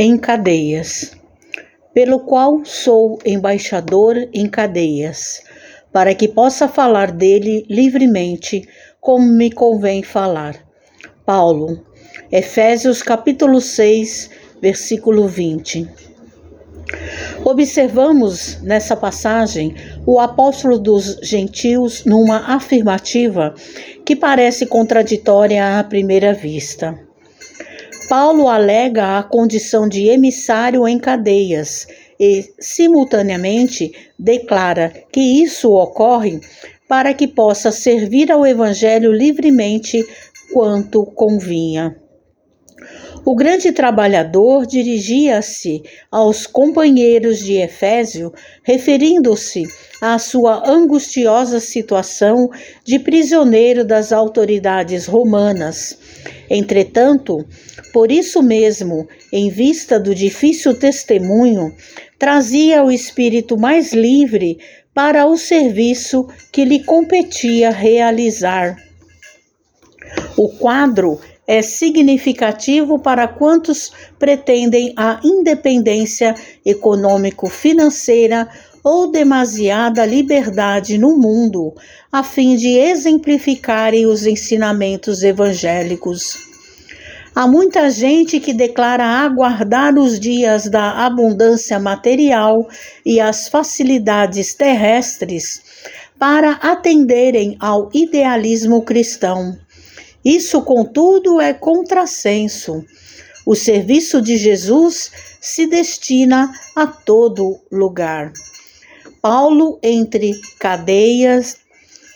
em cadeias, pelo qual sou embaixador em cadeias, para que possa falar dele livremente, como me convém falar. Paulo, Efésios capítulo 6, versículo 20. Observamos nessa passagem o apóstolo dos gentios numa afirmativa que parece contraditória à primeira vista. Paulo alega a condição de emissário em cadeias e, simultaneamente, declara que isso ocorre para que possa servir ao Evangelho livremente quanto convinha. O grande trabalhador dirigia-se aos companheiros de Efésio, referindo-se à sua angustiosa situação de prisioneiro das autoridades romanas. Entretanto, por isso mesmo, em vista do difícil testemunho, trazia o espírito mais livre para o serviço que lhe competia realizar. O quadro é significativo para quantos pretendem a independência econômico-financeira ou demasiada liberdade no mundo, a fim de exemplificarem os ensinamentos evangélicos. Há muita gente que declara aguardar os dias da abundância material e as facilidades terrestres para atenderem ao idealismo cristão. Isso, contudo, é contrassenso. O serviço de Jesus se destina a todo lugar. Paulo, entre cadeias,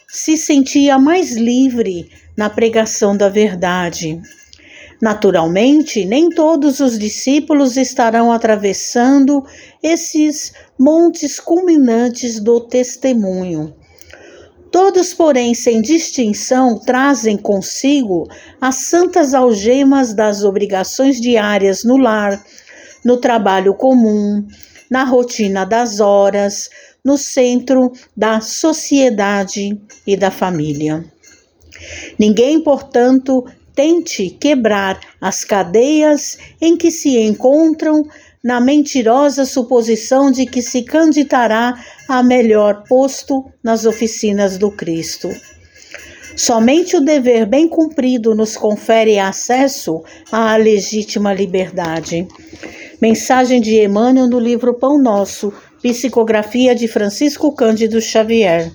se sentia mais livre na pregação da verdade. Naturalmente, nem todos os discípulos estarão atravessando esses montes culminantes do testemunho. Todos, porém, sem distinção, trazem consigo as santas algemas das obrigações diárias no lar, no trabalho comum, na rotina das horas, no centro da sociedade e da família. Ninguém, portanto, tente quebrar as cadeias em que se encontram na mentirosa suposição de que se candidará a melhor posto nas oficinas do Cristo. Somente o dever bem cumprido nos confere acesso à legítima liberdade. Mensagem de Emmanuel no livro Pão Nosso, psicografia de Francisco Cândido Xavier.